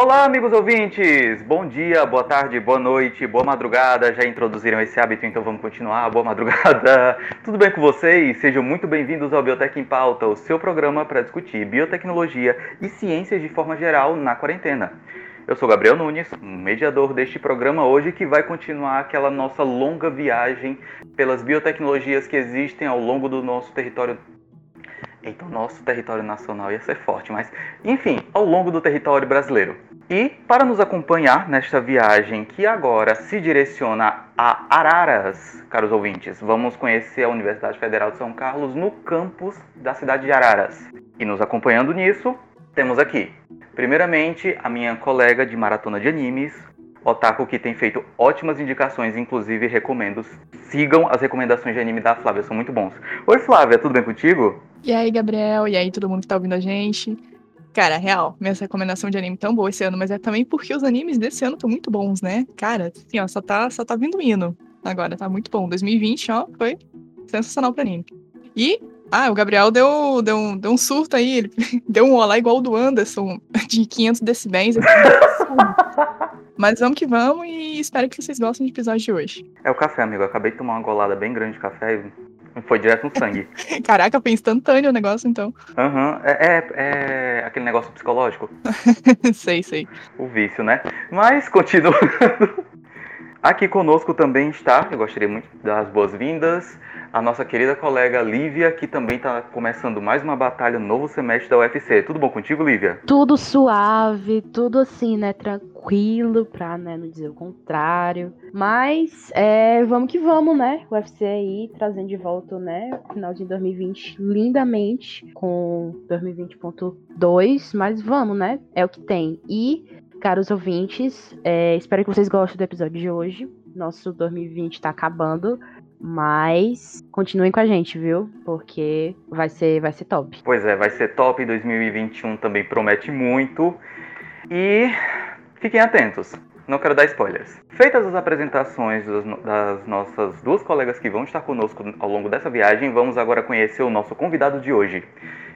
Olá, amigos ouvintes! Bom dia, boa tarde, boa noite, boa madrugada. Já introduziram esse hábito, então vamos continuar. Boa madrugada! Tudo bem com vocês? Sejam muito bem-vindos ao Biotech em Pauta, o seu programa para discutir biotecnologia e ciências de forma geral na quarentena. Eu sou Gabriel Nunes, mediador deste programa hoje, que vai continuar aquela nossa longa viagem pelas biotecnologias que existem ao longo do nosso território Eita, o nosso território nacional ia ser forte, mas enfim, ao longo do território brasileiro. E para nos acompanhar nesta viagem que agora se direciona a Araras, caros ouvintes, vamos conhecer a Universidade Federal de São Carlos no campus da cidade de Araras. E nos acompanhando nisso, temos aqui, primeiramente, a minha colega de maratona de animes, Otaku que tem feito ótimas indicações, inclusive recomendo. Sigam as recomendações de anime da Flávia, são muito bons. Oi Flávia, tudo bem contigo? E aí, Gabriel? E aí, todo mundo que tá ouvindo a gente? Cara, real, minha recomendação de anime tão boa esse ano, mas é também porque os animes desse ano estão muito bons, né? Cara, assim, ó, só tá, só tá vindo hino. Agora, tá muito bom. 2020, ó, foi sensacional pra anime. E, ah, o Gabriel deu, deu, um, deu um surto aí, ele deu um olá igual o do Anderson, de 500 decibéis. Mas vamos que vamos e espero que vocês gostem do episódio de hoje. É o café, amigo. Eu acabei de tomar uma golada bem grande de café e foi direto no sangue. Caraca, foi instantâneo o negócio, então. Aham, uhum. é, é, é, aquele negócio psicológico. sei, sei. O vício, né? Mas, continuando. Aqui conosco também está, eu gostaria muito de dar as boas-vindas, a nossa querida colega Lívia, que também está começando mais uma batalha no novo semestre da UFC. Tudo bom contigo, Lívia? Tudo suave, tudo assim, né? Tranquilo, pra né, não dizer o contrário. Mas é, vamos que vamos, né? UFC aí trazendo de volta, né? Final de 2020 lindamente, com 2020.2, mas vamos, né? É o que tem. E caros ouvintes. É, espero que vocês gostem do episódio de hoje. Nosso 2020 tá acabando. Mas continuem com a gente, viu? Porque vai ser, vai ser top. Pois é, vai ser top. 2021 também promete muito. E fiquem atentos. Não quero dar spoilers. Feitas as apresentações das nossas duas colegas que vão estar conosco ao longo dessa viagem, vamos agora conhecer o nosso convidado de hoje.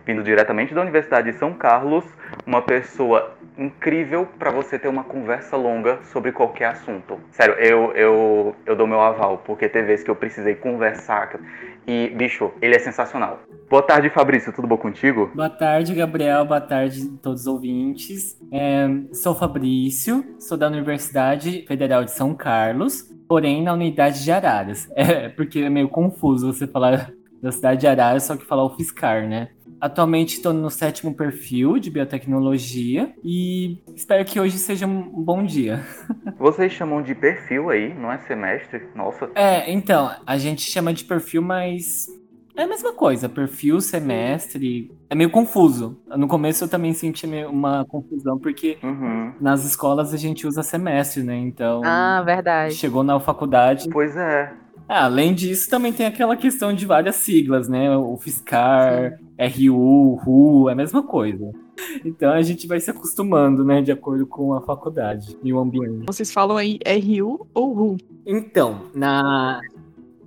Vindo diretamente da Universidade de São Carlos, uma pessoa incrível para você ter uma conversa longa sobre qualquer assunto. Sério, eu, eu, eu dou meu aval, porque teve vezes que eu precisei conversar e, bicho, ele é sensacional. Boa tarde, Fabrício, tudo bom contigo? Boa tarde, Gabriel, boa tarde a todos os ouvintes. É, sou Fabrício, sou da Universidade Federal de São Carlos, porém na unidade de Araras. É, porque é meio confuso você falar da cidade de Araras, só que falar o Fiscar, né? Atualmente estou no sétimo perfil de biotecnologia e espero que hoje seja um bom dia. Vocês chamam de perfil aí, não é semestre? Nossa. É, então, a gente chama de perfil, mas é a mesma coisa, perfil, semestre. É meio confuso. No começo eu também senti uma confusão, porque uhum. nas escolas a gente usa semestre, né? Então. Ah, verdade. Chegou na faculdade. Pois é. Ah, além disso, também tem aquela questão de várias siglas, né? O FISCAR, Sim. RU, RU, é a mesma coisa. Então a gente vai se acostumando, né, de acordo com a faculdade e o ambiente. Vocês falam aí RU ou RU? Então, na,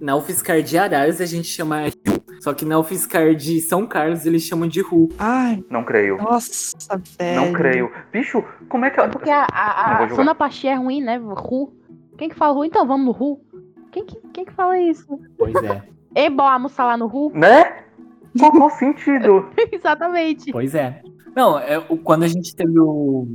na UFSCar de Araras a gente chama RU. Só que na UFSCar de São Carlos eles chamam de RU. Ai. Não creio. Nossa, velho. Não creio. Bicho, como é que. Porque a, a, a sonoplastia é ruim, né? RU. Quem que fala RU? Então vamos no RU. Quem que, quem que fala isso? Pois é. E vamos falar no Ru? Né? Qual sentido? Exatamente. Pois é. Não, é, quando a gente teve o,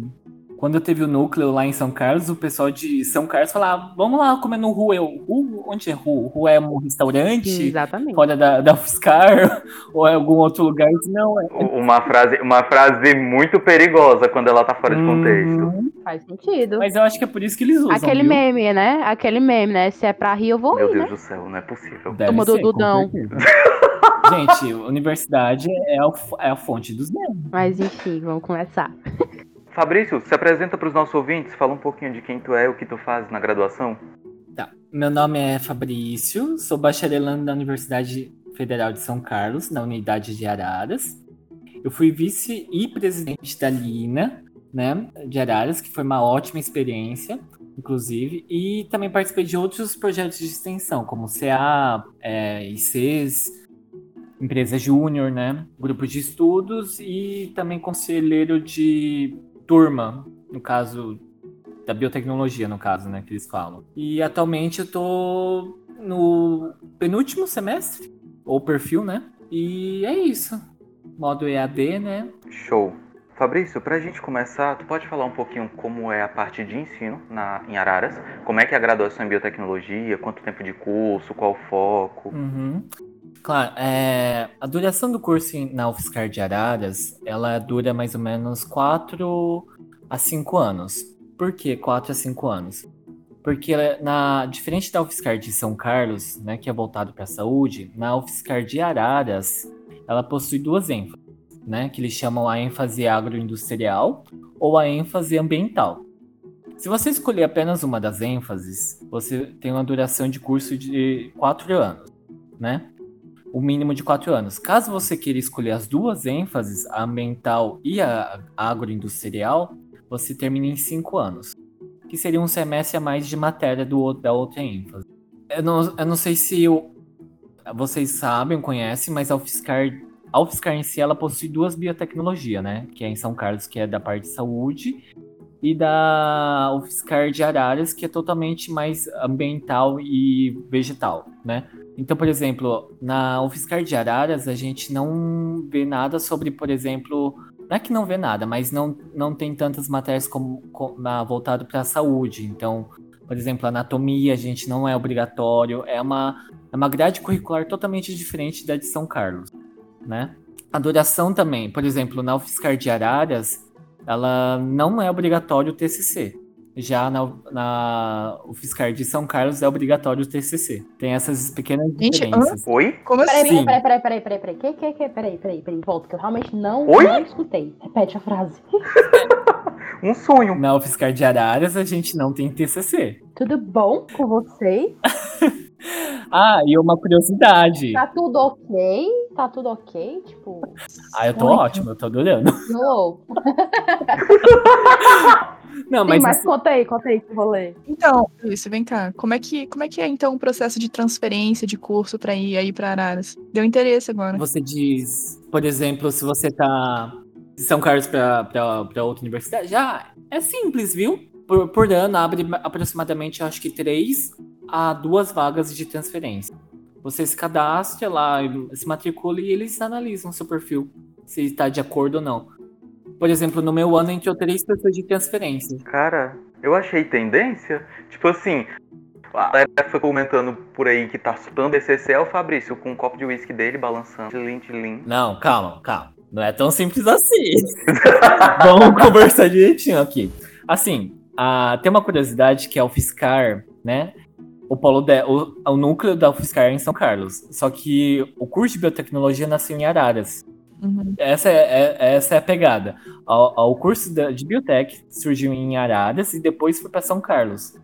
quando teve o núcleo lá em São Carlos, o pessoal de São Carlos falava, vamos lá comer no Ru. Eu, Ru? Onde é Ru? Ru é um restaurante? Exatamente. Fora da, da Fuscar? ou é algum outro lugar? Não, é... Uma frase, uma frase muito perigosa quando ela tá fora de contexto. Hum, faz sentido. Mas eu acho que é por isso que eles usam. Aquele viu? meme, né? Aquele meme, né? Se é pra rir, eu vou Meu rir, Deus né? do céu, não é possível. Toma do Dudão. Gente, universidade é a, é a fonte dos memes. Mas enfim, vamos começar. Fabrício, se apresenta para os nossos ouvintes, fala um pouquinho de quem tu é, o que tu faz na graduação. Tá. Meu nome é Fabrício, sou bacharelando da Universidade Federal de São Carlos, na unidade de Araras. Eu fui vice e presidente da Lina, né, de Araras, que foi uma ótima experiência, inclusive, e também participei de outros projetos de extensão, como CA, é, ICs, empresa júnior, né, grupo de estudos e também conselheiro de turma no caso da biotecnologia, no caso, né, que eles falam. E atualmente eu tô no penúltimo semestre, ou perfil, né? E é isso. Modo EAD, né? Show. Fabrício, para a gente começar, tu pode falar um pouquinho como é a parte de ensino na, em Araras? Como é que é a graduação em biotecnologia? Quanto tempo de curso? Qual o foco? Uhum. Claro, é, a duração do curso na UFSCar de Araras, ela dura mais ou menos 4 a 5 anos. Por que 4 a 5 anos? Porque na diferente da UFSCar de São Carlos, né, que é voltado para a saúde, na UFSCar de Araras, ela possui duas ênfases, né, que eles chamam a ênfase agroindustrial ou a ênfase ambiental. Se você escolher apenas uma das ênfases, você tem uma duração de curso de 4 anos, né? O mínimo de quatro anos. Caso você queira escolher as duas ênfases, a ambiental e a agroindustrial, você termina em cinco anos, que seria um semestre a mais de matéria do, da outra ênfase. Eu não, eu não sei se eu, vocês sabem, conhecem, mas a UFSCar, a UFSCar em si ela possui duas biotecnologias, né? Que é em São Carlos, que é da parte de saúde, e da UFSCar de Araras, que é totalmente mais ambiental e vegetal, né? Então, por exemplo, na UFSCar de Araras, a gente não vê nada sobre, por exemplo, não é que não vê nada, mas não, não tem tantas matérias como, como voltado para a saúde. Então, por exemplo, anatomia, a gente não é obrigatório, é uma, é uma grade curricular totalmente diferente da de São Carlos, né? A duração também, por exemplo, na UFSCar de Araras, ela não é obrigatório o TCC. Já na, na UFSCar de São Carlos é obrigatório o TCC. Tem essas pequenas Gente, diferenças. Oi? Como Peraí, assim? peraí, peraí, peraí, peraí, peraí. Que, que, que, peraí, peraí, peraí. Volta, que eu realmente não, Oi? não escutei. Repete a frase. Um sonho. Na UFSCar de Araras a gente não tem TCC. Tudo bom com vocês? Ah, e uma curiosidade. Tá tudo ok? Tá tudo ok? Tipo, Ah, eu tô Oi. ótimo, eu tô adorando. não. Não, Sim, mas, mas isso- conta aí, conta aí esse rolê. Então, isso, vem cá. Como é que, como é, que é então o processo de transferência de curso para ir aí para Araras? Deu interesse agora. você diz, por exemplo, se você tá de São Carlos pra outra universidade, já é simples, viu? Por, por ano abre aproximadamente, acho que três a duas vagas de transferência. Você se cadastra lá, se matricula e eles analisam seu perfil, se está de acordo ou não. Por exemplo, no meu ano entrou três pessoas de transferência. Cara, eu achei tendência. Tipo assim, a galera foi comentando por aí que tá chutando ECC é o Fabrício com um copo de uísque dele balançando. Tilim, tilim. Não, calma, calma. Não é tão simples assim. Vamos conversar direitinho aqui. Assim, a- tem uma curiosidade que é o Fiscar, né? O polo de, o, o núcleo da UFSCar é em São Carlos. Só que o curso de biotecnologia nasceu em Araras. Uhum. Essa é, é- essa é a pegada. O, o curso de biotech surgiu em Araras e depois foi para São Carlos.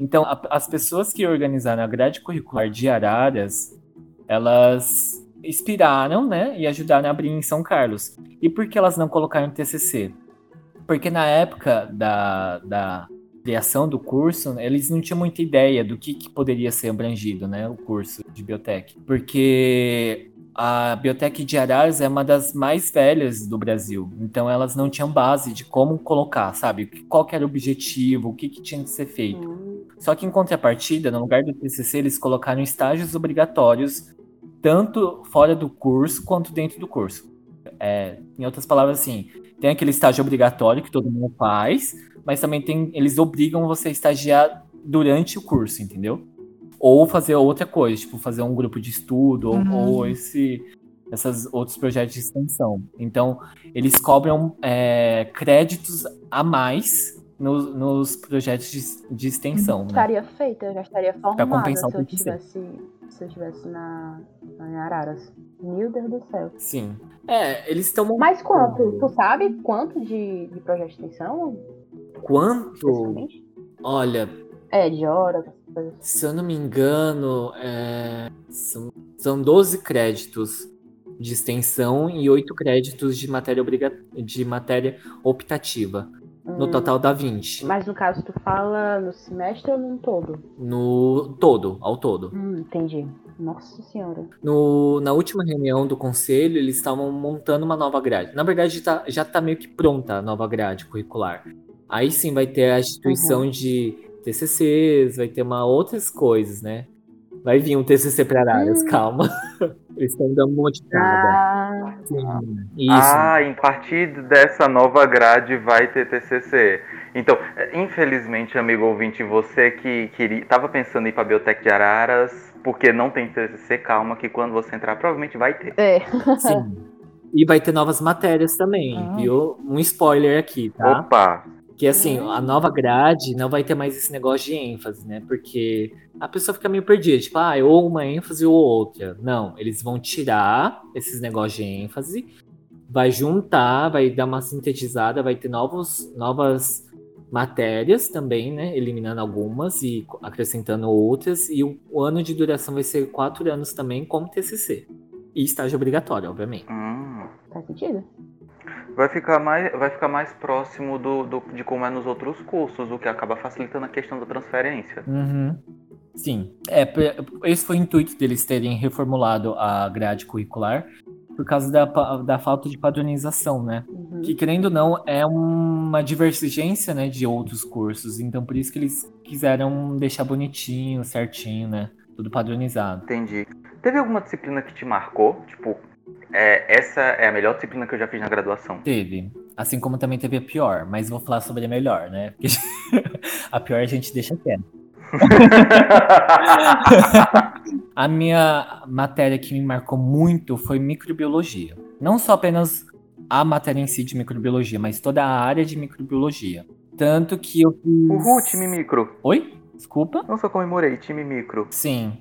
Então, a- as pessoas que organizaram a grade curricular de Araras, elas inspiraram, né, e ajudaram a abrir em São Carlos. E por que elas não colocaram TCC? Porque na época da, da criação do curso, eles não tinham muita ideia do que, que poderia ser abrangido, né, o curso de biotech. Porque a Biotech de Araras é uma das mais velhas do Brasil, então elas não tinham base de como colocar, sabe? Qual era o objetivo, o que, que tinha que ser feito. Hum, Só que em contrapartida, no lugar do TCC, eles colocaram estágios obrigatórios, tanto fora do curso quanto dentro do curso. É, em outras palavras, assim, tem aquele estágio obrigatório que todo mundo faz, mas também tem, eles obrigam você a estagiar durante o curso, entendeu? Ou fazer outra coisa, tipo fazer um grupo de estudo, ou- Uhum. ou, esse, esses outros projetos de extensão. Então, eles cobram é, créditos a mais nos, nos projetos de, de extensão, né? Estaria feita, eu já estaria formada se eu tivesse, se eu tivesse na, na Araras. Meu Deus do céu. Sim. É, eles estão. Mas quanto? Tu sabe quanto de, de projeto de extensão? Quanto? Olha, É, de horas, coisas. se eu não me engano, é, são, são 12 créditos de extensão e 8 créditos de matéria, obriga... de matéria optativa. No Hum, total dá 20. Mas no caso, tu fala no semestre ou no todo? No todo, ao todo. Hum, entendi. Nossa senhora. No, na última reunião do conselho, eles estavam montando uma nova grade. Na verdade, tá- já está meio que pronta a nova grade curricular. Aí sim vai ter a instituição Uhum. de TCCs, vai ter uma outras coisas, né? Vai vir um TCC para Araras, Hum. calma. Eles estão dando uma modificada. Ah, Sim, Isso. Ah, em partir dessa nova grade vai ter TCC. Então, infelizmente, amigo ouvinte, você que queria, tava pensando em ir para a Biotec de Araras, porque não tem TCC, calma que quando você entrar provavelmente vai ter. é. Sim. E vai ter novas matérias também, Ah. viu? Um spoiler aqui, tá? Opa! Que assim, a nova grade não vai ter mais esse negócio de ênfase, né? Porque a pessoa fica meio perdida, tipo, ah, ou uma ênfase ou outra. Não, eles vão tirar esses negócios de ênfase, vai juntar, vai dar uma sintetizada, vai ter novos, novas matérias também, né? Eliminando algumas e acrescentando outras. E o, o ano de duração vai ser quatro anos também, como TCC. E estágio obrigatório, obviamente. Hum, Faz sentido? Vai ficar mais, vai ficar mais próximo do, do- de como é nos outros cursos, o que acaba facilitando a questão da transferência. Uhum. Sim. É, esse foi o intuito deles terem reformulado a grade curricular por causa da, da falta de padronização, né? Uhum. Que, querendo ou não, é uma divergência, né, de outros cursos. Então, por isso que eles quiseram deixar bonitinho, certinho, né? Tudo padronizado. Entendi. Teve alguma disciplina que te marcou? Tipo, é, essa é a melhor disciplina que eu já fiz na graduação. Teve. Assim como também teve a pior, mas vou falar sobre a melhor, né? Porque a pior a gente deixa quieto. A minha matéria que me marcou muito foi microbiologia. Não só apenas a matéria em si de microbiologia, mas toda a área de microbiologia. Tanto que eu fiz. Uhul, time micro. Oi? Desculpa? Não só comemorei, time micro. Sim.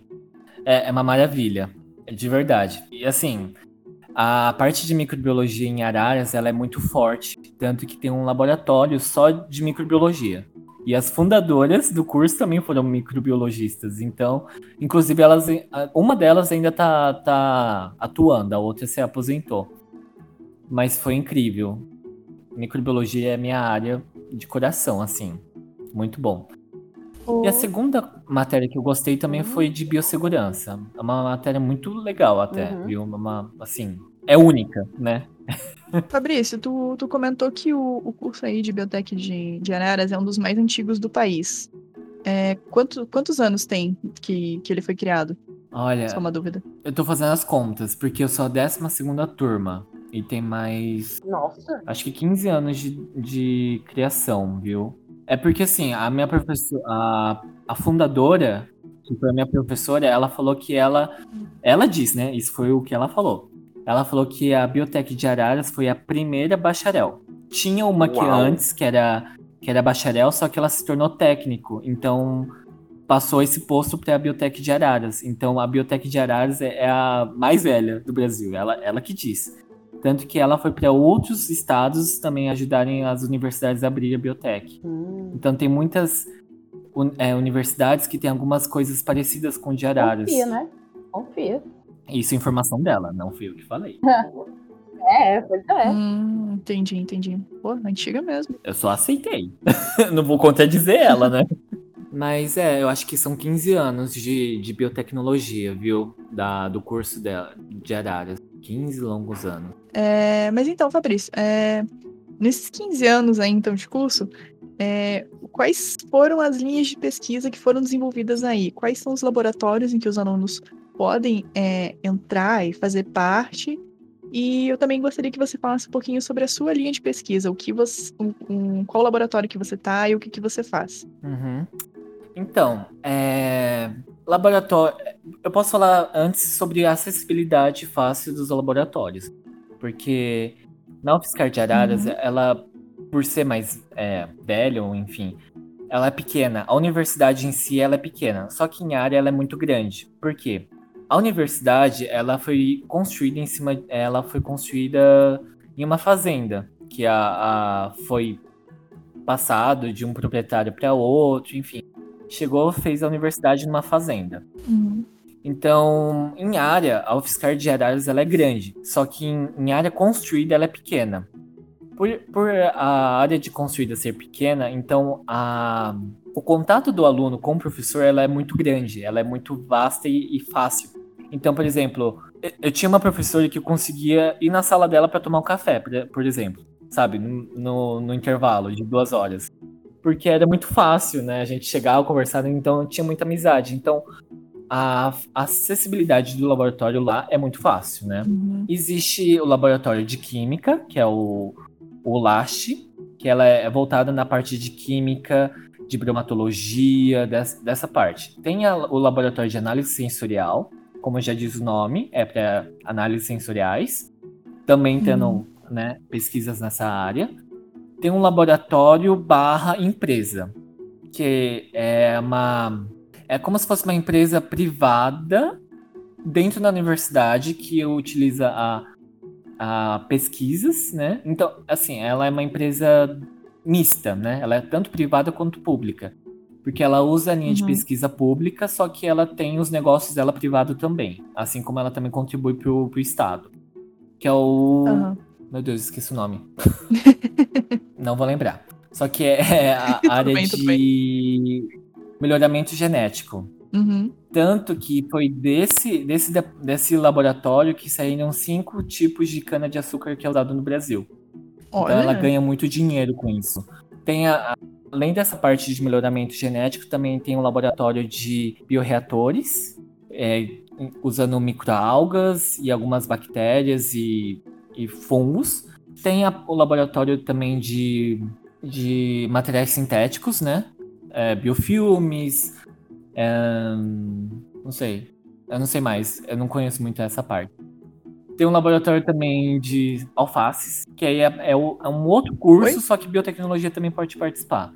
É, é uma maravilha. De verdade. E assim, a parte de microbiologia em Araras ela é muito forte. Tanto que tem um laboratório só de microbiologia. E as fundadoras do curso também foram microbiologistas. Então, inclusive, elas, uma delas ainda tá, tá atuando, a outra se aposentou. Mas foi incrível. Microbiologia é minha área de coração, assim. Muito bom. E a segunda matéria que eu gostei também foi de biossegurança. É uma matéria muito legal até, Uhum. viu? Uma, assim, é única, né? Fabrício, tu, tu comentou que o, o curso aí de Biotech de, de Araras é um dos mais antigos do país. É, quanto- quantos anos tem que, que ele foi criado? Olha, Só uma dúvida. eu tô fazendo as contas, porque eu sou a 12 segunda turma. E tem mais, Nossa. acho que 15 anos de, de criação, viu? É porque assim, a minha professora, a, a fundadora, que foi a minha professora, ela falou que ela, ela disse, né? Isso foi o que ela falou. Ela falou que a Biotec de Araras foi a primeira bacharel. Tinha uma que Uau. antes, que era, que era bacharel, só que ela se tornou técnico. Então, passou esse posto para a Biotec de Araras. Então, a Biotec de Araras é, é a mais velha do Brasil. Ela, ela que disse. Tanto que ela foi para outros estados também ajudarem as universidades a abrir a biotech. Hum. Então, tem muitas un- é, universidades que têm algumas coisas parecidas com o de Araras. Confia, né? Confia. Isso é informação dela, não fui eu que falei. É, pois é. Hum, entendi, entendi. Pô, antiga mesmo. Eu só aceitei. Não vou contradizer ela, né? Mas é, eu acho que são 15 anos de, de biotecnologia, viu? Da, do curso dela, de Araras. 15 longos anos. É, mas então, Fabrício, é, nesses 15 anos aí, então, de curso, é, quais foram as linhas de pesquisa que foram desenvolvidas aí? Quais são os laboratórios em que os alunos podem é, entrar e fazer parte? E eu também gostaria que você falasse um pouquinho sobre a sua linha de pesquisa, o que você, um- um- qual laboratório que você está e o que, que você faz. Uhum. Então, é, laboratório. Eu posso falar antes sobre a acessibilidade fácil dos laboratórios. Porque na UFSCar de Araras, Uhum. ela, por ser mais é, velha, ou enfim, ela é pequena. A universidade em si ela é pequena, só que em área ela é muito grande. Por quê? A universidade ela foi construída em cima, ela foi construída em uma fazenda que a, a- foi passado de um proprietário para outro, enfim, chegou fez a universidade numa fazenda. Então, em área, a UFSCar de Araras ela é grande, só que em, em área construída ela é pequena. Por, por a área de construída ser pequena, então a, o contato do aluno com o professor ela é muito grande, ela é muito vasta e, e fácil. Então, por exemplo, eu, eu tinha uma professora que conseguia ir na sala dela para tomar um café, por, por exemplo. sabe, no, no, no intervalo de duas horas. Porque era muito fácil, né? A gente chegava, conversava, então tinha muita amizade. Então, a acessibilidade do laboratório lá é muito fácil, né? Uhum. Existe o laboratório de química, que é o, o LAST, que ela é voltada na parte de química, de bromatologia, dessa, dessa parte. Tem a, o laboratório de análise sensorial, como já diz o nome, é para análises sensoriais. Também tendo Uhum. né, pesquisas nessa área. Tem um laboratório barra empresa, que é uma é como se fosse uma empresa privada dentro da universidade que utiliza a, a pesquisas, né? Então, assim, ela é uma empresa mista, né? Ela é tanto privada quanto pública. Porque ela usa a linha de Uhum. pesquisa pública, só que ela tem os negócios dela privado também. Assim como ela também contribui pro, pro Estado. Que é o. Aham. Meu Deus, esqueci o nome. Não vou lembrar. Só que é a área bem, de melhoramento genético. Uhum. Tanto que foi desse, desse, desse laboratório que saíram cinco tipos de cana-de-açúcar que é usado no Brasil. Olha. Então ela ganha muito dinheiro com isso. Tem a- além dessa parte de melhoramento genético, também tem um laboratório de bioreatores, é, usando microalgas e algumas bactérias e, e fungos. Tem a- o laboratório também de, de materiais sintéticos, né? É, biofilmes, é, não sei. Eu não sei mais. Eu não conheço muito essa parte. Tem um laboratório também de alfaces, que aí é, é é um outro curso, Oi? só que biotecnologia também pode participar.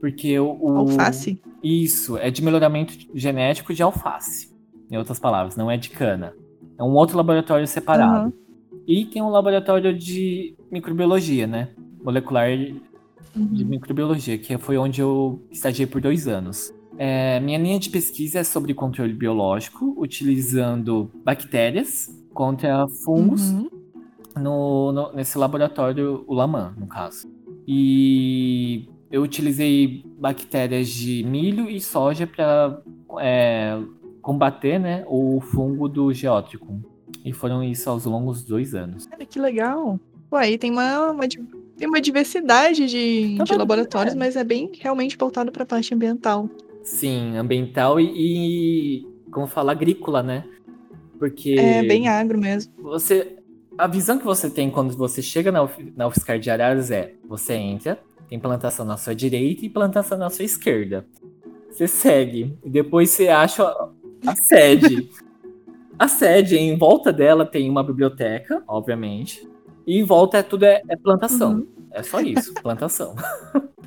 Porque o. o- Alface? Isso, é de melhoramento genético de alface. Em outras palavras, não é de cana. É um outro laboratório separado. Aham. E tem um laboratório de microbiologia, né? Molecular de Uhum. microbiologia, que foi onde eu estagiei por dois anos. É, minha linha de pesquisa é sobre controle biológico, utilizando bactérias contra fungos Uhum. no, no- nesse laboratório, o Laman, no caso. E eu utilizei bactérias de milho e soja para combater né, o fungo do geótrico. E foram isso aos longos dois anos. Cara, que legal. Aí tem uma, uma tem uma diversidade de, Tá de laboratórios, mas é bem realmente voltado para a parte ambiental. Sim, ambiental e, e como fala, agrícola, né? Porque É bem agro mesmo. você. A visão que você tem quando você chega na, UF, na UFSCar de Araras é: você entra, tem plantação na sua direita e plantação na sua esquerda. Você segue, e depois você acha a sede. a sede, em volta dela tem uma biblioteca, obviamente, e em volta é tudo é, é plantação. Uhum. É só isso, plantação.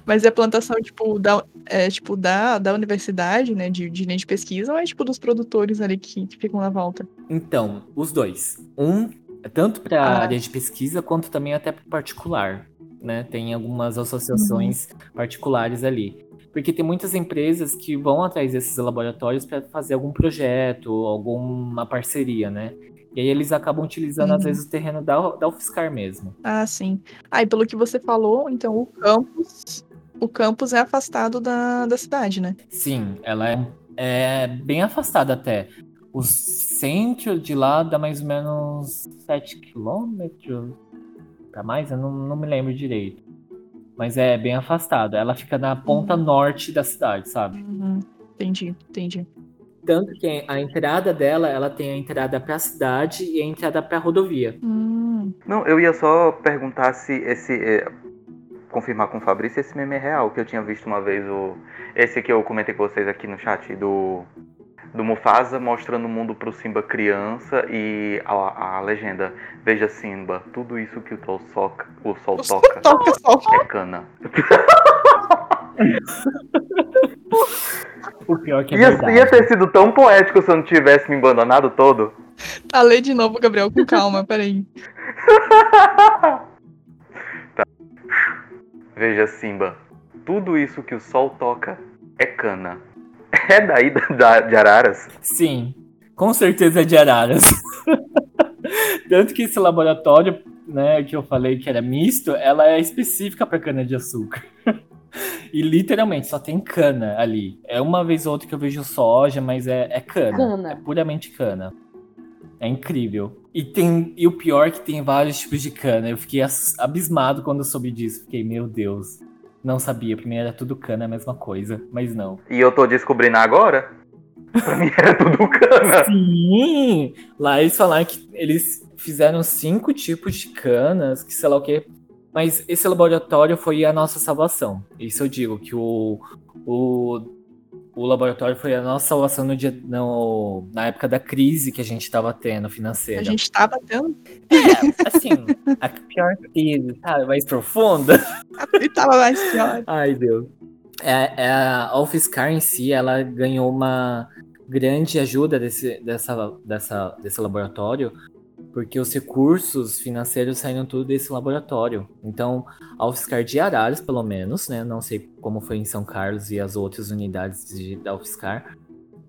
Mas é plantação, tipo, da, é, tipo, da, da universidade, né? De, de linha de pesquisa, ou é tipo dos produtores ali que, que ficam na volta? Então, os dois. Um tanto para Ah. área de pesquisa quanto também até para particular, né? Tem algumas associações particulares ali. Porque tem muitas empresas que vão atrás desses laboratórios para fazer algum projeto, alguma parceria, né? E aí eles acabam utilizando, às Uhum. vezes, o terreno da, da UFSCar mesmo. Ah, sim. Ah, e pelo que você falou, então o campus. O campus é afastado da, da cidade, né? Sim, ela é, é bem afastada até. O centro de lá dá mais ou menos 7 quilômetros para mais, eu não, não me lembro direito. Mas é bem afastado. Ela fica na ponta Uhum. norte da cidade, sabe? Uhum. Entendi, entendi. Tanto que a entrada dela, ela tem a entrada para a cidade e a entrada para a rodovia. Hum, Não, eu ia só perguntar se esse. é, confirmar com o Fabrício se esse meme é real, que eu tinha visto uma vez o. Esse que eu comentei com vocês aqui no chat do. Do Mufasa mostrando o mundo pro Simba criança e a, a legenda Veja Simba, tudo isso que o sol, soca, o sol toca é cana. O pior que é Ia, verdade. ia ter sido tão poético se eu não tivesse me abandonado todo. Tá, lê de novo, Gabriel, com calma, peraí. Veja Simba, tudo isso que o sol toca é cana. É daí da, da- de Araras? Sim, com certeza é de Araras. Tanto que esse laboratório, né, que eu falei que era misto, ela é específica para cana-de-açúcar. E literalmente só tem cana ali. É uma vez ou outra que eu vejo soja, mas é, é cana. Cana. É puramente cana. É incrível. E, tem, e o pior é que tem vários tipos de cana. Eu fiquei abismado quando eu soube disso. Fiquei, meu Deus. Não sabia. Primeiro era tudo cana, a mesma coisa. Mas não. E eu tô descobrindo agora? Pra mim era tudo cana. Sim! Lá eles falaram que eles fizeram cinco tipos de canas, que sei lá o que. Mas esse laboratório foi a nossa salvação. Isso eu digo, que o, o o laboratório foi a nossa salvação no dia, no, na época da crise que a gente estava tendo financeira. A gente estava tendo. É, assim, a pior crise, sabe? Mais profunda. E tava mais pior. Ai, Deus. É, é, a UFSCar em si, ela ganhou uma grande ajuda desse, dessa, dessa, desse laboratório porque os recursos financeiros saíram tudo desse laboratório. Então, a UFSCar de Araras, pelo menos, né, não sei como foi em São Carlos e as outras unidades de, da UFSCar,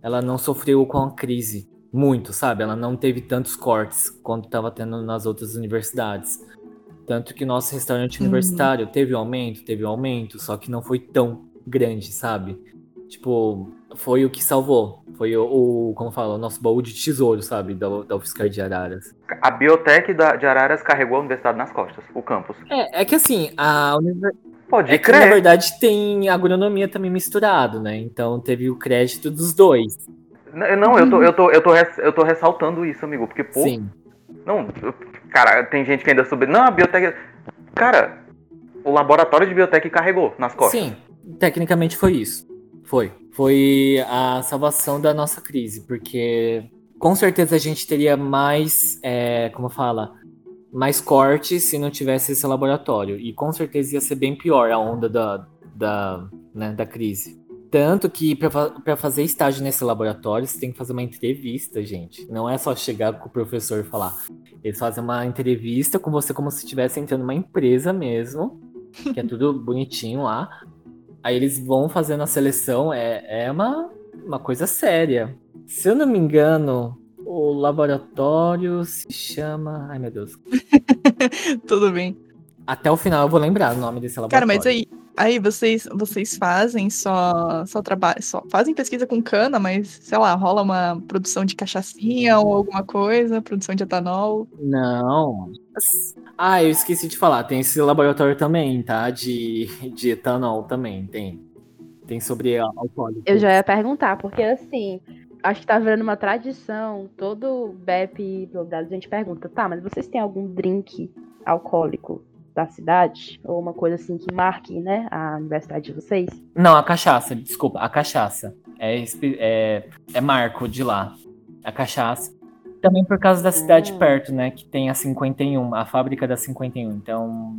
ela não sofreu com a crise muito, sabe? Ela não teve tantos cortes quanto estava tendo nas outras universidades. Tanto que nosso restaurante uhum. universitário teve um aumento, teve um aumento, só que não foi tão grande, sabe? Tipo, foi o que salvou. Foi o, o como fala, o nosso baú de tesouro, sabe? Da, da UFSCar de Araras. A biotec da, de Araras carregou a universidade nas costas, o campus. É, é que assim, a universidade. Pode é crer. que, na verdade, tem agronomia também misturado, né? Então teve o crédito dos dois. Não, eu tô, eu tô, eu tô, eu tô ressaltando isso, amigo, porque, pô. Sim. Não, cara, tem gente que ainda soube. Não, a biotec. Cara, o laboratório de biotec carregou nas costas. Sim, tecnicamente foi isso. Foi. Foi a salvação da nossa crise, porque com certeza a gente teria mais, é, como fala, mais cortes se não tivesse esse laboratório. E com certeza ia ser bem pior a onda da, da, né, da crise. Tanto que para fazer estágio nesse laboratório, você tem que fazer uma entrevista, gente. Não é só chegar com o professor e falar. Eles fazem uma entrevista com você como se estivesse entrando numa empresa mesmo, que é tudo bonitinho lá. Aí eles vão fazendo a seleção, é, é uma, uma coisa séria. Se eu não me engano, o laboratório se chama. Ai meu Deus. Tudo bem. Até o final eu vou lembrar o nome desse laboratório. Cara, mas aí, aí vocês, vocês fazem só, só trabalho, só fazem pesquisa com cana, mas sei lá, rola uma produção de cachaçinha ou alguma coisa, produção de etanol? Não. Ah, eu esqueci de falar, tem esse laboratório também, tá? De, de etanol também, tem. Tem sobre alcoólico. Eu já ia perguntar, porque assim, acho que tá virando uma tradição, todo BEP a gente pergunta, tá, mas vocês têm algum drink alcoólico da cidade? Ou uma coisa assim que marque, né, a universidade de vocês? Não, a cachaça, desculpa, a cachaça. É, é, é marco de lá. A cachaça. Também por causa da cidade hum. perto, né? Que tem a 51, a fábrica da 51. Então,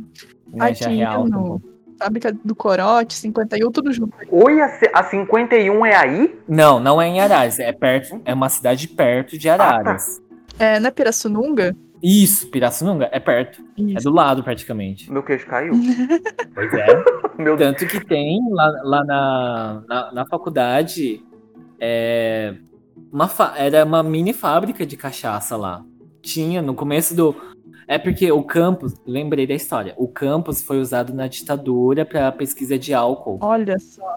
energia Aqui, real. No... Fábrica do Corote, 51, tudo junto. Oi, a, a 51 é aí? Não, não é em Araras. É perto, é uma cidade perto de Araras. Ah, tá. É na Pirassununga? Isso, Pirassununga, é perto. É Isso. É do lado, praticamente. Meu queijo caiu. pois é. Meu Tanto que tem lá, lá na, na, na faculdade é, uma era uma mini fábrica de cachaça lá. Tinha no começo do. É porque o campus, lembrei da história. O campus foi usado na ditadura para pesquisa de álcool. Olha só.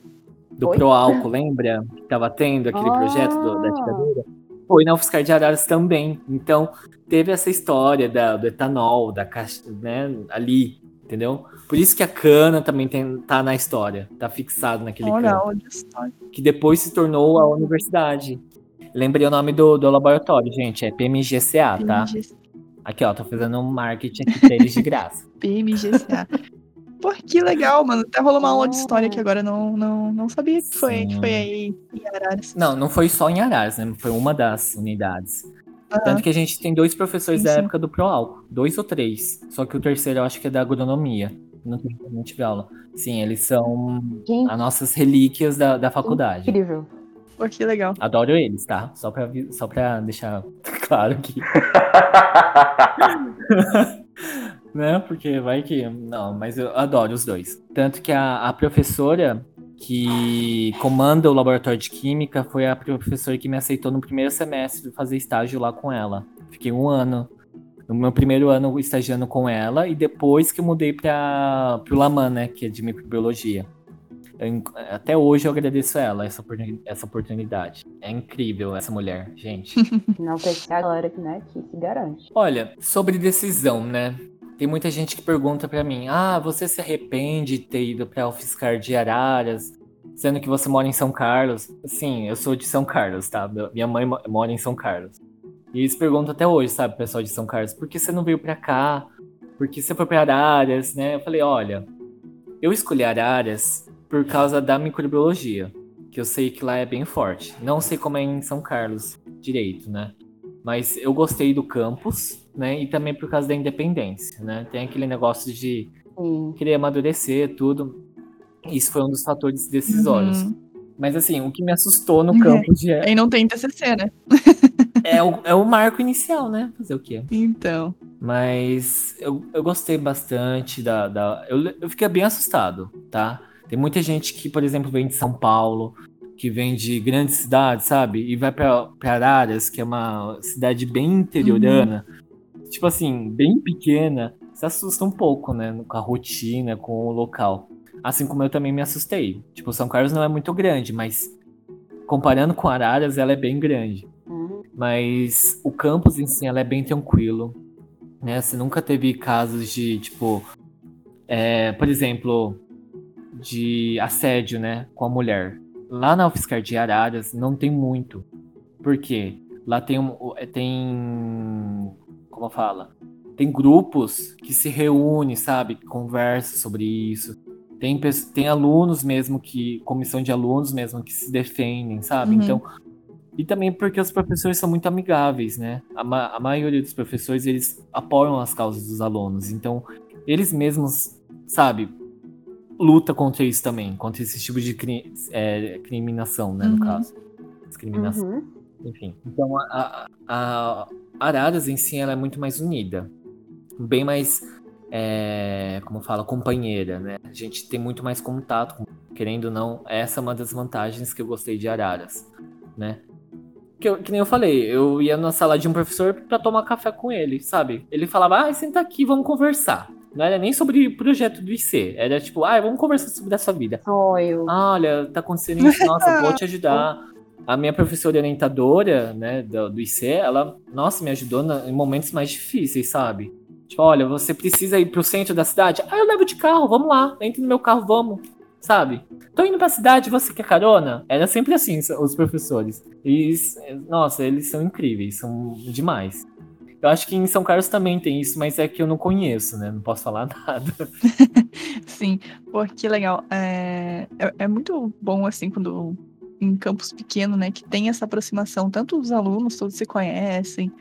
Do Oi? Álcool, lembra? Que tava tendo aquele ah. projeto do, da ditadura. Foi na UFSCar de Araras também. Então, teve essa história da, do etanol, da caixa, né, ali, entendeu? Por isso que a cana também tem, tá na história, tá fixado naquele olha. Olha que depois se tornou a universidade. Lembrei o nome do, do laboratório, gente. É PMGCA, tá? Aqui, ó, tô fazendo um marketing aqui pra eles de graça. PMGCA. Pô, que legal, mano. Até rolou uma aula de história que agora não, não, não sabia que foi, que foi aí em Araras. Não, não foi só em Araras, né? Foi uma das unidades. Uhum. Tanto que a gente tem dois professores sim, da sim. época do ProAlco. Dois ou três. Só que o terceiro eu acho que é da agronomia. Não, não tive aula. Sim, eles são Gente. as nossas relíquias da, da faculdade. Incrível. Pô, que legal. Adoro eles, tá? Só pra, só pra deixar claro aqui. né? Porque vai que. Não, mas eu adoro os dois. Tanto que a, a professora que comanda o laboratório de química foi a professora que me aceitou no primeiro semestre fazer estágio lá com ela. Fiquei um ano. No meu primeiro ano estagiando com ela, e depois que eu mudei para o Laman, né? Que é de microbiologia. eu, até hoje eu agradeço a ela essa, essa oportunidade. É incrível essa mulher, gente. Não tem que agora, né, que se garante. Olha, sobre decisão, né? Tem muita gente que pergunta para mim: "Ah, você se arrepende de ter ido para UFSCar de Araras, sendo que você mora em São Carlos?" Sim, eu sou de São Carlos, tá? Minha mãe mora em São Carlos. E eles perguntam até hoje, sabe, pessoal de São Carlos, por que você não veio para cá? Por que você foi para Araras, né? Eu falei: "Olha, eu escolhi Araras por causa da microbiologia, que eu sei que lá é bem forte. Não sei como é em São Carlos direito, né? Mas eu gostei do campus, né? E também por causa da independência, né? Tem aquele negócio de Sim. querer amadurecer tudo. Isso foi um dos fatores decisórios. Uhum. Mas assim, o que me assustou no campus de. E não tem TCC, né? é, o, é o marco inicial, né? Fazer o quê? Então. Mas eu, eu gostei bastante da. da eu, eu fiquei bem assustado, tá? Tem muita gente que, por exemplo, vem de São Paulo, que vem de grandes cidades, sabe? E vai para Araras, que é uma cidade bem interiorana, uhum. Tipo assim, bem pequena, se assusta um pouco, né? Com a rotina, com o local. Assim como eu também me assustei. Tipo, São Carlos não é muito grande, mas comparando com Araras, ela é bem grande. Uhum. Mas o campus em si, ela é bem tranquilo. Né? Você nunca teve casos de, tipo, é, por exemplo, de assédio, né, com a mulher. Lá na UFSCar de Araras não tem muito. Por quê? Lá tem, é, tem como fala? Tem grupos que se reúnem, sabe? Conversam sobre isso. Tem, tem alunos mesmo que. Comissão de alunos mesmo que se defendem, sabe? Uhum. Então. E também porque os professores são muito amigáveis, né? A, ma a maioria dos professores, eles apoiam as causas dos alunos. Então, eles mesmos, sabe, luta contra isso também, contra esse tipo de cri é, criminação, né, no uhum. caso. Discriminação. Uhum. Enfim. Então, a, a Araras em si, ela é muito mais unida. Bem mais, é, como fala, companheira, né? A gente tem muito mais contato, querendo ou não. Essa é uma das vantagens que eu gostei de Araras, né? Que, eu, que, nem eu falei, eu ia na sala de um professor para tomar café com ele, sabe? Ele falava, ah, senta aqui, vamos conversar. Não era nem sobre o projeto do IC. Era tipo, ah, vamos conversar sobre a sua vida. Sonho. Ah, olha, tá acontecendo isso, nossa, vou te ajudar. A minha professora orientadora, né, do, do IC, ela, nossa, me ajudou na, em momentos mais difíceis, sabe? Tipo, olha, você precisa ir pro centro da cidade? Ah, eu levo de carro, vamos lá. Entre no meu carro, vamos. Sabe? Tô indo pra cidade, você quer carona? Era sempre assim, os professores. E, nossa, eles são incríveis, são demais. Eu acho que em São Carlos também tem isso, mas é que eu não conheço, né? Não posso falar nada. Sim, porque legal. É, é, é, muito bom, assim, quando em campus pequeno, né, que tem essa aproximação, tanto os alunos todos se conhecem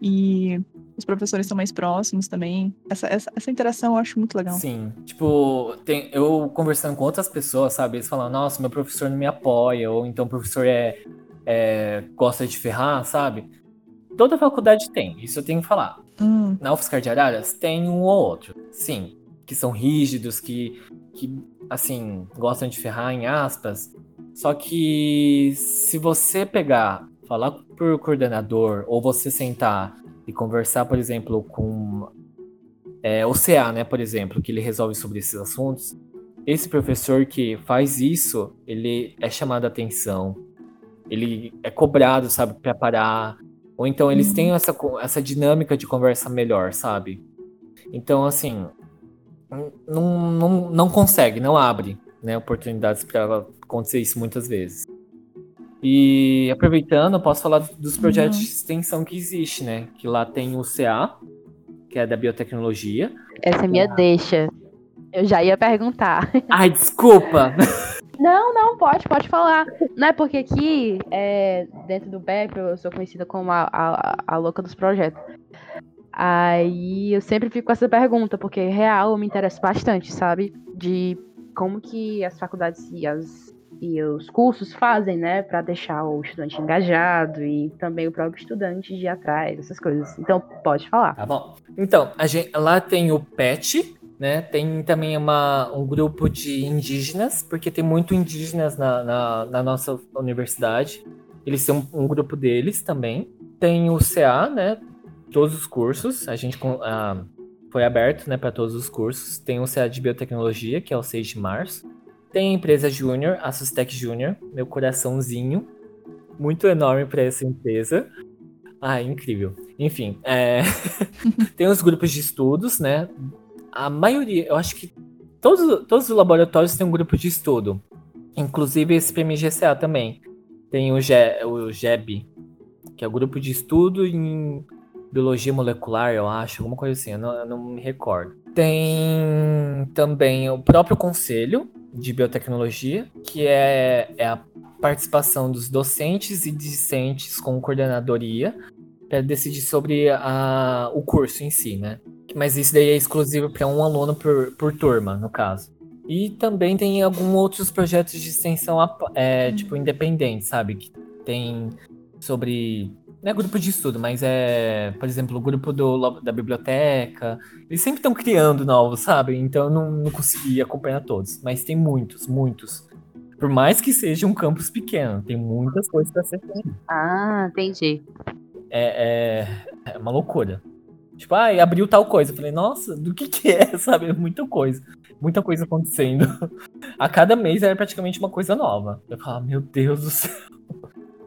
e os professores são mais próximos também. Essa, essa, essa interação eu acho muito legal. Sim, tipo, tem, eu conversando com outras pessoas, sabe, eles falam, nossa, meu professor não me apoia, ou então o professor é, é gosta de ferrar, sabe? Toda faculdade tem, isso eu tenho que falar. Hum. Na UFSCar de Araras tem um ou outro, sim, que são rígidos, que, que assim, gostam de ferrar em aspas. Só que se você pegar, falar por coordenador, ou você sentar e conversar, por exemplo, com é, o CA, né, por exemplo, que ele resolve sobre esses assuntos, esse professor que faz isso, ele é chamado a atenção, ele é cobrado, sabe, para parar, ou então eles uhum. têm essa, essa dinâmica de conversa melhor, sabe? Então, assim, não, não, não consegue, não abre né, oportunidades para acontecer isso muitas vezes. E aproveitando, eu posso falar dos projetos uhum. de extensão que existe, né? Que lá tem o CA, que é da biotecnologia. Essa é minha ah. deixa. Eu já ia perguntar. Ai, desculpa! Não, não, pode, pode falar. Não é porque aqui, é, dentro do BEP, eu sou conhecida como a, a, a louca dos projetos. Aí eu sempre fico com essa pergunta, porque real me interessa bastante, sabe? De como que as faculdades e, as, e os cursos fazem, né, para deixar o estudante engajado e também o próprio estudante de atrás, essas coisas. Então, pode falar. Tá bom. Então, a gente, lá tem o PET, né? Tem também uma, um grupo de indígenas, porque tem muito indígenas na, na, na nossa universidade. Eles têm um, um, grupo deles também. Tem o CA, né? Todos os cursos. A gente foi aberto né, para todos os cursos. Tem o CA de Biotecnologia, que é o 6 de março. Tem a empresa Júnior, a Sustec Júnior, meu coraçãozinho, muito enorme para essa empresa. Ah, incrível. Enfim, é... tem os grupos de estudos, né? A maioria, eu acho que todos, todos os laboratórios têm um grupo de estudo. Inclusive esse PMGCA também. Tem o, Ge o GEB, que é o grupo de estudo em biologia molecular, eu acho, alguma coisa assim, eu não, eu não me recordo. Tem também o próprio conselho de biotecnologia, que é, é a participação dos docentes e discentes com coordenadoria para decidir sobre a, o curso em si, né? Mas isso daí é exclusivo para um aluno por, por turma, no caso. E também tem alguns outros projetos de extensão é, tipo independentes, sabe? Que tem sobre não é grupo de estudo, mas é, por exemplo, o grupo do, da biblioteca. Eles sempre estão criando novos, sabe? Então eu não, não consegui acompanhar todos. Mas tem muitos, muitos. Por mais que seja um campus pequeno, tem muitas coisas para ser feito. Ah, entendi. É, é, é, uma loucura. Tipo, ah, abriu tal coisa. Eu falei, nossa, do que que é, sabe? É muita coisa. Muita coisa acontecendo. A cada mês era praticamente uma coisa nova. Eu falava, meu Deus do céu.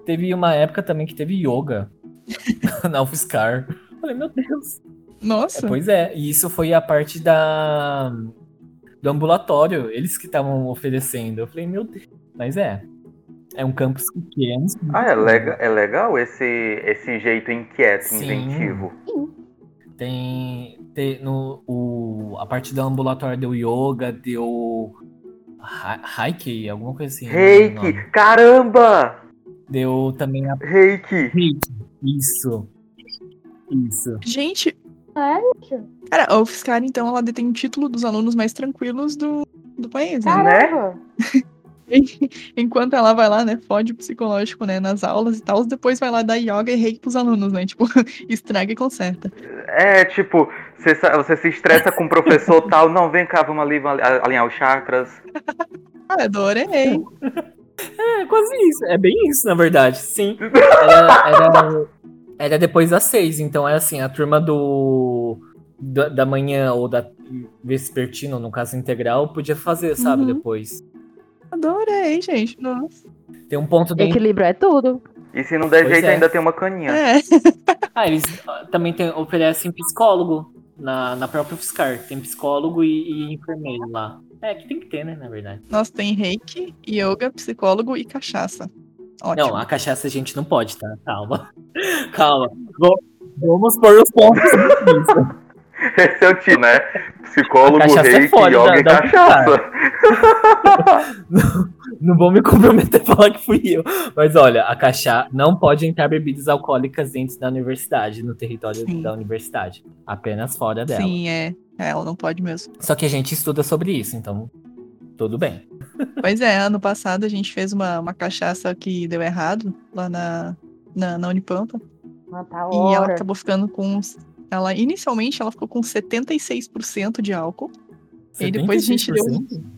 Teve uma época também que teve yoga na UFSCar. Falei, meu Deus. Nossa. É, pois é, e isso foi a parte da do ambulatório, eles que estavam oferecendo. Eu falei, meu Deus. Mas é. É um campus pequeno. Ah, é, legal, é legal esse, esse jeito inquieto, Sim. inventivo. Tem, tem no, o, a parte do ambulatório deu yoga, deu Reiki, alguma coisa assim. Reiki! Caramba! Deu também a. Reiki! Reiki. Isso. Isso. Gente. Cara, a UFSCar, então, ela detém o título dos alunos mais tranquilos do, do país, né? né? Enquanto ela vai lá, né, fode o psicológico, né, nas aulas e tal, depois vai lá dar yoga e reiki pros alunos, né, tipo, estraga e conserta. É, tipo, você, você se estressa com o professor tal, não, vem cá, vamos ali alinhar os chakras. ah, adorei. É, quase isso. É bem isso, na verdade. Sim. Era, era, era depois das seis, então é assim, a turma do. Da, da manhã ou da vespertina, no caso integral, podia fazer, sabe, uhum. depois. Adorei, gente. Nossa. Tem um ponto bem. Equilíbrio é tudo. E se não der pois jeito, é. ainda tem uma caninha. É. ah, eles também tem, oferecem psicólogo na, na própria UFSCar. Tem psicólogo e, e enfermeiro lá. É, que tem que ter, né, na verdade. Nós tem reiki, yoga, psicólogo e cachaça. Ótimo. Não, a cachaça a gente não pode, tá? Calma. Calma. Vamos pôr os pontos Esse é o time, né? Psicólogo, é reiki, é yoga da, e cachaça. não, não vou me comprometer a falar que fui eu. Mas olha, a cachaça não pode entrar bebidas alcoólicas dentro da universidade, no território Sim. da universidade. Apenas fora dela. Sim, é. É, ela não pode mesmo. Só que a gente estuda sobre isso, então tudo bem. Pois é, ano passado a gente fez uma, uma cachaça que deu errado lá na, na, na Unipampa. Ah, tá e ela acabou ficando com. Ela, inicialmente, ela ficou com 76% de álcool. 76%? E aí depois a gente deu.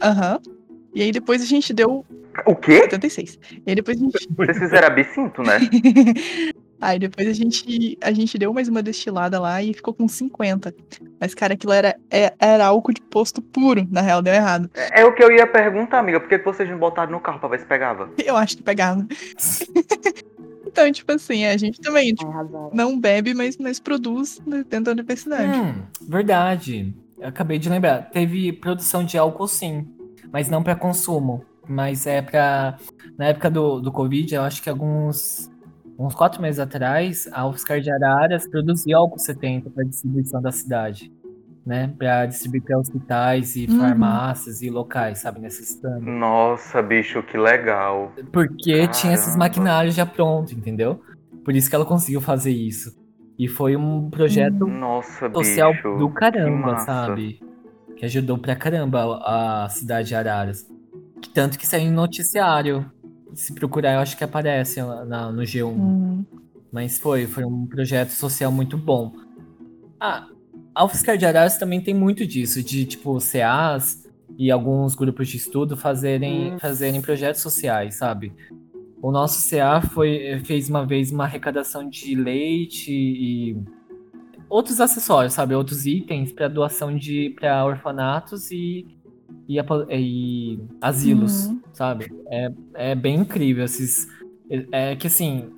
Aham. Uhum. E aí depois a gente deu. O quê? 76. E aí depois a gente. Vocês fizeram absinto, né? Aí depois a gente, a gente deu mais uma destilada lá e ficou com 50. Mas, cara, aquilo era, é, era álcool de posto puro, na real, deu errado. É, é o que eu ia perguntar, amiga. Por que vocês não botaram no carro pra ver se pegava? Eu acho que pegava. então, tipo assim, a gente também tipo, não bebe, mas, mas produz dentro da universidade. Hum, verdade. Eu acabei de lembrar. Teve produção de álcool, sim. Mas não para consumo. Mas é para Na época do, do Covid, eu acho que alguns uns quatro meses atrás, a UFSCar de Araras produziu álcool 70 para distribuição da cidade, né? Para distribuir para hospitais e uhum. farmácias e locais, sabe, necessitando. Nossa, bicho, que legal. Porque Caramba. tinha esses maquinários já pronto, entendeu? Por isso que ela conseguiu fazer isso. E foi um projeto Nossa, social bicho, do caramba, que sabe? Que ajudou pra caramba a cidade de Araras. Tanto que saiu em noticiário se procurar, eu acho que aparece na, no G1. Uhum. Mas foi, foi um projeto social muito bom. Ah, a de Araras também tem muito disso, de tipo CAs e alguns grupos de estudo fazerem, uhum. fazerem projetos sociais, sabe? O nosso CA foi, fez uma vez uma arrecadação de leite e outros acessórios, sabe? Outros itens para doação de para orfanatos e e, e asilos, Uhum. sabe? É, é bem incrível esses. É que assim,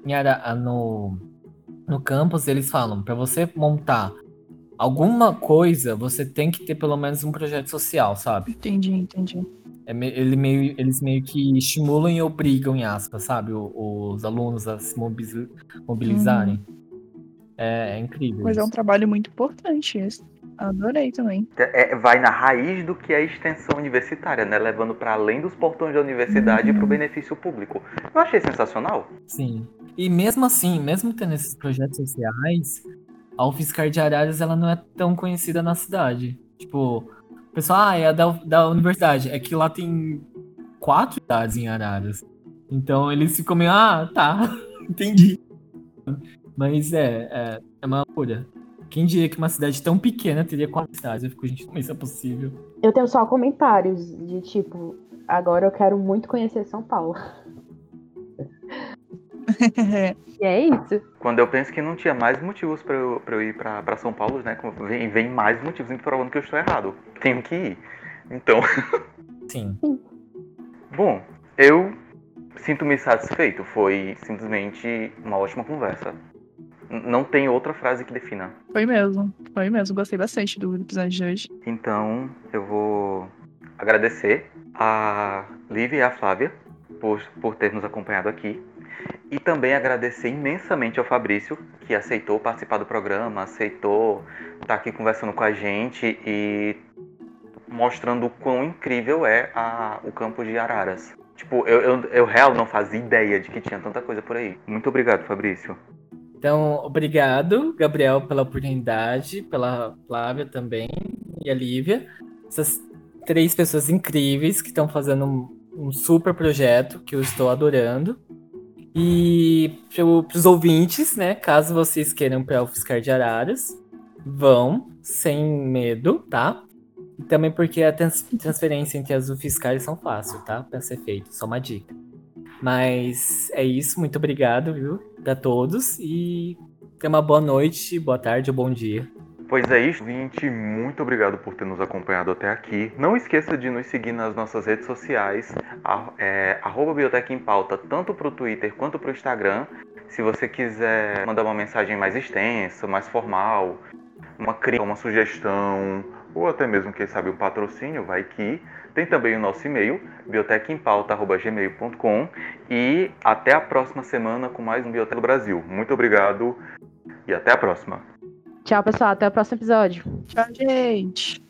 no, no campus eles falam, para você montar alguma coisa, você tem que ter pelo menos um projeto social, sabe? Entendi, entendi. É ele meio, eles meio que estimulam e obrigam, em aspas, sabe? o- Os, alunos a se mobiliz- mobilizarem. É, é incrível. Mas é um isso. trabalho muito importante esse. Adorei também. É, vai na raiz do que é a extensão universitária, né? Levando para além dos portões da universidade para o benefício público. Eu achei sensacional. Sim. E mesmo assim, mesmo tendo esses projetos sociais, a UFSCar de Araras ela não é tão conhecida na cidade. Tipo, o pessoal, ah, é a da, da universidade. É que lá tem quatro cidades em Araras. Então eles ficam meio, ah, tá, entendi. Mas é, é, é uma loucura. Quem diria que uma cidade tão pequena teria quatro cidades? Eu fico, gente, como isso é possível? Eu tenho só comentários de tipo, agora eu quero muito conhecer São Paulo. E é isso. Quando eu penso que não tinha mais motivos para eu, pra eu ir para São Paulo, né? Vem, vem mais motivos me provando que eu estou errado. Tenho que ir. Então, Sim. bom, eu sinto-me satisfeito. Foi simplesmente uma ótima conversa. Não tem outra frase que defina. Foi mesmo. Foi mesmo. Gostei bastante do episódio de hoje. Então, eu vou agradecer a Lívia e a Flávia por, por ter nos acompanhado aqui. E também agradecer imensamente ao Fabrício, que aceitou participar do programa, aceitou estar aqui conversando com a gente e mostrando o quão incrível é a- o campus de Araras. Tipo, eu, eu, eu real não fazia ideia de que tinha tanta coisa por aí. Muito obrigado, Fabrício. Então, obrigado, Gabriel, pela oportunidade, pela Flávia também e a Lívia. Essas três pessoas incríveis que estão fazendo um, um super projeto que eu estou adorando. E para os ouvintes, né, caso vocês queiram para o Fiscar de Araras, vão sem medo, tá? E também porque a trans- transferência entre as UFSCares são fácil, tá? Para ser feito, só uma dica. Mas é isso, muito obrigado, viu, a todos e tenha uma boa noite, boa tarde ou bom dia. Pois é isso, gente. Muito obrigado por ter nos acompanhado até aqui. Não esqueça de nos seguir nas nossas redes sociais, a- é, Biblioteca em Pauta, tanto para o Twitter quanto para o Instagram. Se você quiser mandar uma mensagem mais extensa, mais formal, uma crítica, uma sugestão, ou até mesmo, quem sabe, um patrocínio, vai que. Tem também o nosso e-mail, bibliotecaempauta.gmail.com e até a próxima semana com mais um Biblioteca do Brasil. Muito obrigado e até a próxima. Tchau, pessoal. Até o próximo episódio. Tchau, gente.